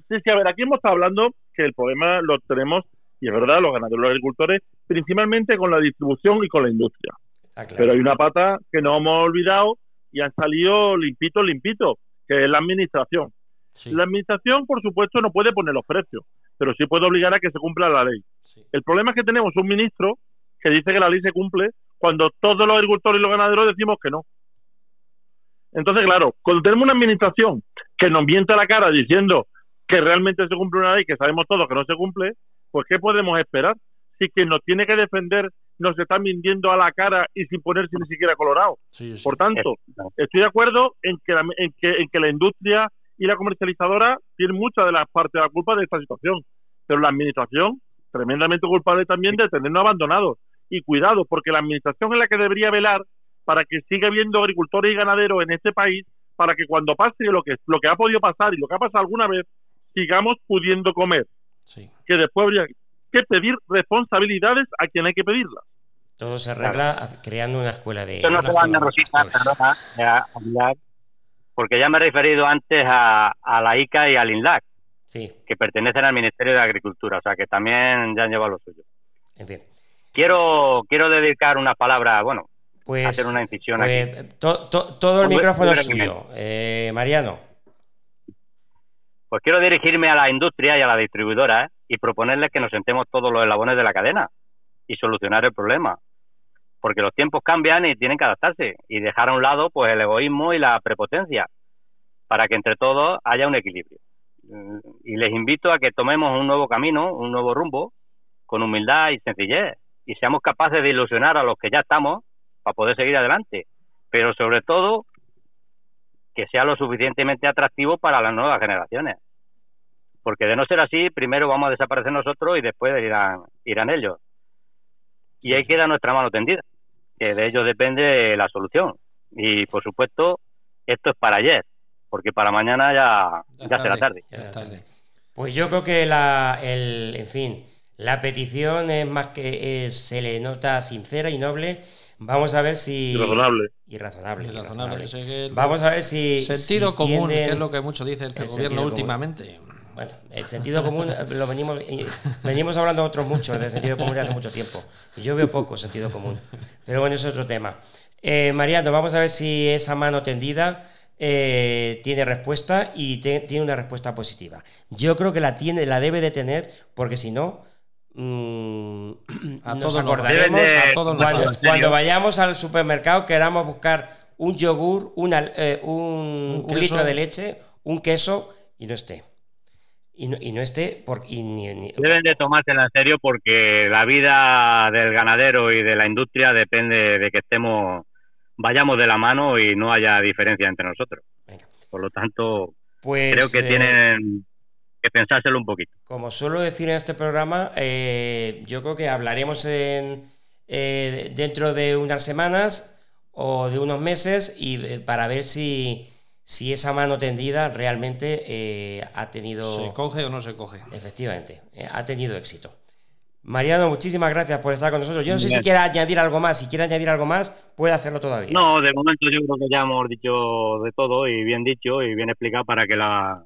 Sí, sí, a ver, aquí hemos estado hablando que el problema lo tenemos, y es verdad, los ganaderos y los agricultores, principalmente con la distribución y con la industria. Claro. Pero hay una pata que no hemos olvidado y han salido limpitos, limpitos, que es la administración. Sí, La administración, por supuesto, no puede poner los precios, pero sí puede obligar a que se cumpla la ley. sí. El problema es que tenemos un ministro que dice que la ley se cumple cuando todos los agricultores y los ganaderos decimos que no. Entonces, claro, cuando tenemos una administración que nos miente a la cara diciendo que realmente se cumple una ley que sabemos todos que no se cumple, pues ¿qué podemos esperar? Si quien nos tiene que defender nos está mintiendo a la cara y sin ponerse ni siquiera colorado. Sí, sí. Por tanto, estoy de acuerdo en que, la, en, que, en que la industria y la comercializadora tienen mucha de la parte de la culpa de esta situación, pero la administración tremendamente culpable también de tenernos abandonados. Y cuidado, porque la administración es la que debería velar para que siga habiendo agricultores y ganaderos en este país, para que cuando pase lo que, lo que ha podido pasar y lo que ha pasado alguna vez, sigamos pudiendo comer. Sí. Que después habría que pedir responsabilidades a quien hay que pedirlas. Todo se arregla creando una escuela de. Esto no una se van de escuela de rositas, pastores. perdona, eh, a hablar, porque ya me he referido antes a, a la ICA y al INLAC, Sí, que pertenecen al Ministerio de Agricultura, o sea que también ya han llevado lo suyo. en fin. Quiero, quiero dedicar unas palabras, bueno, Pues, hacer una incisión pues, aquí. to- to- todo el micrófono es suyo. Eh, Mariano. Pues quiero dirigirme a la industria y a la distribuidora ¿eh? y proponerles que nos sentemos todos los eslabones de la cadena y solucionar el problema. Porque los tiempos cambian y tienen que adaptarse y dejar a un lado pues el egoísmo y la prepotencia para que entre todos haya un equilibrio. Mm, Y les invito a que tomemos un nuevo camino, un nuevo rumbo, con humildad y sencillez y seamos capaces de ilusionar a los que ya estamos para poder seguir adelante. Pero sobre todo que sea lo suficientemente atractivo para las nuevas generaciones. Porque de no ser así, primero vamos a desaparecer nosotros y después irán, irán ellos. Y ahí queda nuestra mano tendida, que de ellos depende la solución. Y por supuesto, esto es para ayer, porque para mañana ya, Ya será tarde. Ya tarde. Pues yo creo que la, el, en fin, la petición es más que es- se le nota sincera y noble. Vamos a ver si. Y razonable. Y razonable. Y y razonable, razonable. ese que el- Vamos a ver si. Sentido si común, tienden- que es lo que mucho dice el, el gobierno común. últimamente. Bueno, el sentido común eh, lo venimos, eh, venimos hablando otros muchos del sentido común hace mucho tiempo. Yo veo poco sentido común. Pero bueno, es otro tema. Eh, Mariano, vamos a ver si esa mano tendida eh, tiene respuesta y te- tiene una respuesta positiva. Yo creo que la tiene, la debe de tener, porque si no, mm, A nos todos nos acordaremos Deben de- a todos nos cuando, vayamos al supermercado queramos buscar un yogur, una, eh, un, Un un queso. litro de leche, un queso y no esté. Y no, y no esté por, y ni- ni- Deben de tomársela en serio porque la vida del ganadero y de la industria depende de que estemos, vayamos de la mano y no haya diferencia entre nosotros. Venga. Por lo tanto, pues, creo que eh, tienen que pensárselo un poquito. Como suelo decir en este programa, eh, yo creo que hablaremos en, eh, dentro de unas semanas o de unos meses y eh, para ver si, si esa mano tendida realmente eh, ha tenido... ¿Se coge o no se coge? Efectivamente, eh, ha tenido éxito. Mariano, muchísimas gracias por estar con nosotros. Yo no sé si quiere añadir algo más. Si quiere añadir algo más, puede hacerlo todavía. No, de momento yo creo que ya hemos dicho de todo y bien dicho y bien explicado para que la,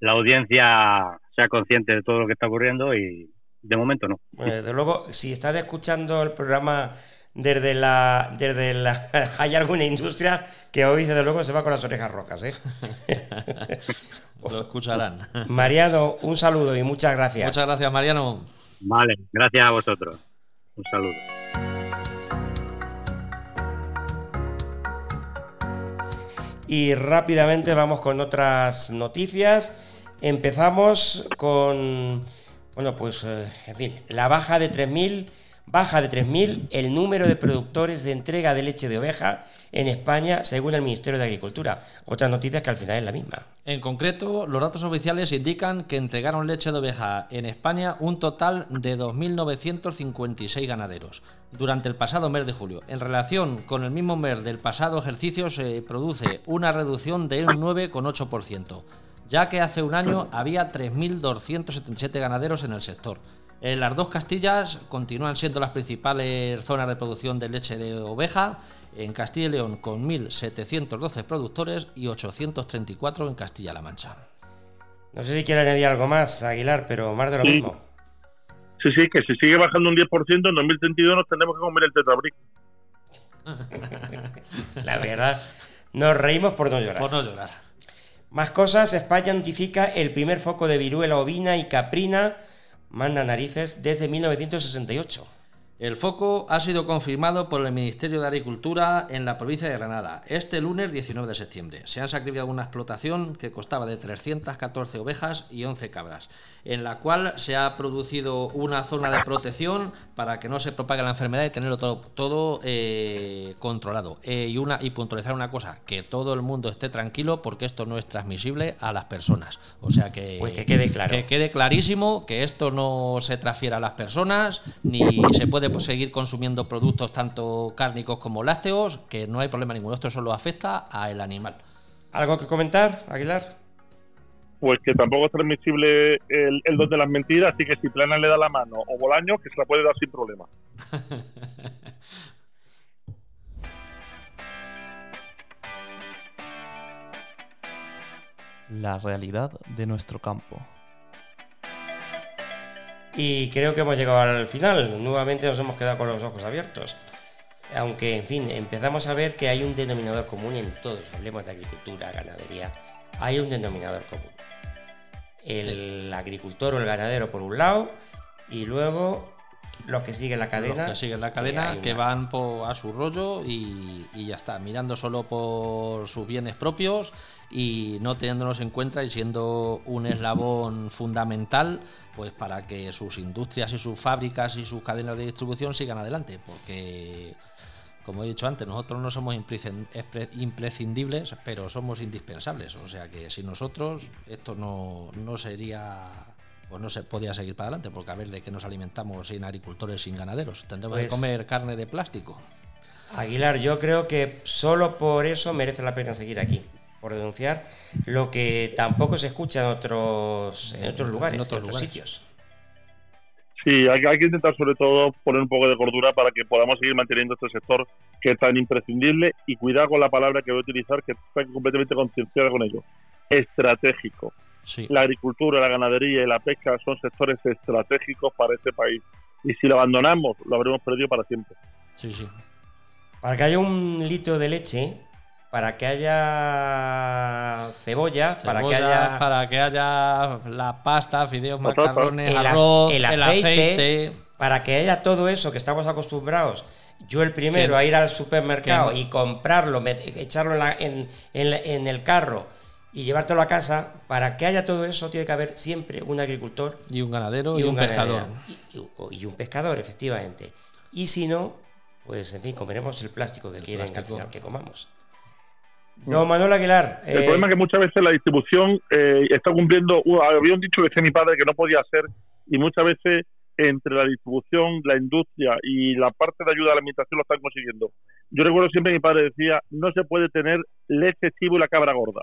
la audiencia sea consciente de todo lo que está ocurriendo y de momento no. Desde luego, si estás escuchando el programa desde la, desde la, hay alguna industria que hoy desde luego se va con las orejas rojas, ¿eh? Lo escucharán. Mariano, un saludo y muchas gracias. Muchas gracias, Mariano. Vale, gracias a vosotros. Un saludo. Y rápidamente vamos con otras noticias. Empezamos con, Bueno, pues, eh, en fin, la baja de 3.000, baja de 3.000 el número de productores de entrega de leche de oveja en España, según el Ministerio de Agricultura. Otra noticia que al final es la misma. En concreto, los datos oficiales indican que entregaron leche de oveja en España un total de 2.956 ganaderos durante el pasado mes de julio. En relación con el mismo mes del pasado ejercicio se produce una reducción de un 9,8%, ya que hace un año había 3.277 ganaderos en el sector. En las dos Castillas continúan siendo las principales zonas de producción de leche de oveja en Castilla y León con 1.712 productores y 834 en Castilla-La Mancha. No sé si quiere añadir algo más, Aguilar, pero más de lo Sí. mismo. Sí, sí, que si sigue bajando un 10%, en 2032 nos tendremos que comer el tetrabric. La verdad, nos reímos por no llorar. Por no llorar. Más cosas, España notifica el primer foco de viruela ovina y caprina, manda narices, desde 1968. El foco ha sido confirmado por el Ministerio de Agricultura en la provincia de Granada este lunes 19 de septiembre. Se han sacrificado una explotación que costaba de 314 ovejas y 11 cabras, en la cual se ha producido una zona de protección para que no se propague la enfermedad y tenerlo todo, todo eh, controlado. Eh, y, una, y puntualizar una cosa, que todo el mundo esté tranquilo porque esto no es transmisible a las personas. O sea que... Pues que quede claro. que quede clarísimo que esto no se transfiere a las personas, ni se puede pues, seguir consumiendo productos tanto cárnicos como lácteos, que no hay problema ninguno. Esto solo afecta al animal. ¿Algo que comentar, Aguilar? Pues que tampoco es transmisible el, el don de las mentiras, así que si Plana le da la mano o Bolaño, que se la puede dar sin problema. La realidad de nuestro campo. Y creo que hemos llegado al final. Nuevamente nos hemos quedado con los ojos abiertos. Aunque, en fin, empezamos a ver que hay un denominador común en todos. Hablemos de agricultura, ganadería. Hay un denominador común. El agricultor o el ganadero por un lado y luego los que siguen la cadena. Los que siguen la cadena, que van a su rollo y, y ya está, mirando solo por sus bienes propios y no teniéndonos en cuenta y siendo un eslabón fundamental pues para que sus industrias y sus fábricas y sus cadenas de distribución sigan adelante, porque como he dicho antes, nosotros no somos imprescindibles, pero somos indispensables. O sea que sin nosotros esto no, no sería, pues no se podía seguir para adelante, porque a ver de qué nos alimentamos sin agricultores, sin ganaderos. Tendremos que Pues- comer carne de plástico. Aguilar, yo creo que solo por eso merece la pena seguir aquí, por denunciar lo que tampoco se escucha en otros, en otros lugares, en otros otros, lugares. sitios. Sí, hay, hay que intentar sobre todo poner un poco de cordura para que podamos seguir manteniendo este sector que es tan imprescindible y cuidado con la palabra que voy a utilizar, que está completamente concienciada con ello. Estratégico. Sí. La agricultura, la ganadería y la pesca son sectores estratégicos para este país. Y si lo abandonamos, lo habremos perdido para siempre. Sí, sí. Para que haya un litro de leche, para que haya cebolla, para que haya para que haya la pasta, fideos, macarrones, El arroz, el el aceite. para que haya todo eso que estamos acostumbrados. Yo el primero a ir al supermercado y comprarlo, echarlo en, la- en- en la- en el carro y llevártelo a casa, para que haya todo eso tiene que haber siempre un agricultor y un ganadero y, un, pescador. Y, y- y un pescador, efectivamente. Y si no, pues en fin, comeremos el plástico que quieren plástico. al final que comamos. Don Manuel Aguilar. El eh, problema es que muchas veces la distribución eh, está cumpliendo. uh, había un dicho que decía mi padre que no podía ser, y muchas veces entre la distribución, la industria y la parte de ayuda a la alimentación lo están consiguiendo. Yo recuerdo siempre que mi padre decía: no se puede tener leche chivo y la cabra gorda.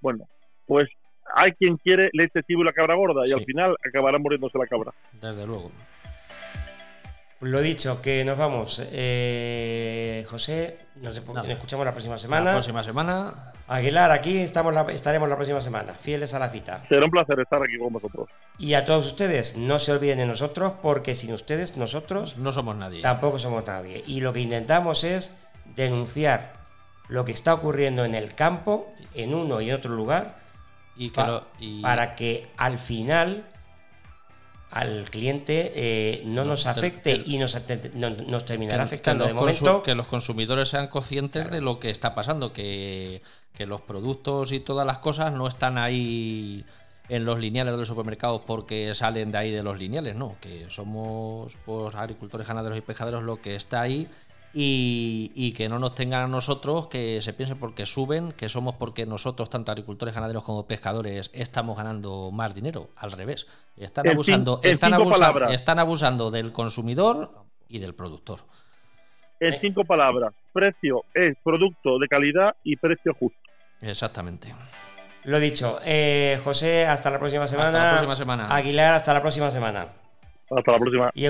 Bueno, pues hay quien quiere leche chivo y la cabra gorda, y Sí. al final acabará muriéndose la cabra. Desde luego. Lo dicho, que nos vamos. Eh, José, nos, escuchamos la próxima La semana. próxima semana. Aguilar, aquí estamos la- estaremos la próxima semana, fieles a la cita. Será un placer estar aquí con vosotros. Y a todos ustedes, no se olviden de nosotros, porque sin ustedes, nosotros No somos nadie. tampoco somos nadie. Y lo que intentamos es denunciar lo que está ocurriendo en el campo, en uno y otro lugar, Y que pa- lo- y- para que al final al cliente eh, no nos afecte y nos, no- nos terminará que afectando. De momento, que los consumidores sean conscientes de lo que está pasando, que, que los productos y todas las cosas no están ahí en los lineales de los supermercados porque salen de ahí de los lineales, no, que somos pues, agricultores, ganaderos y pescaderos lo que está ahí y, y que no nos tengan a nosotros que se piense porque suben, que somos porque nosotros, tanto agricultores, ganaderos como pescadores, estamos ganando más dinero. Al revés. Están abusando, están, abusando, palabras. están abusando del consumidor y del productor. En cinco palabras, precio es producto de calidad y precio justo. Exactamente. Lo dicho, eh, José, hasta la próxima semana. la próxima semana. Aguilar, hasta la próxima semana. Hasta la próxima. Y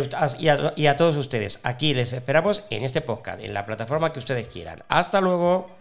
a, y a- todos ustedes, aquí les esperamos en este podcast, en la plataforma que ustedes quieran. Hasta luego.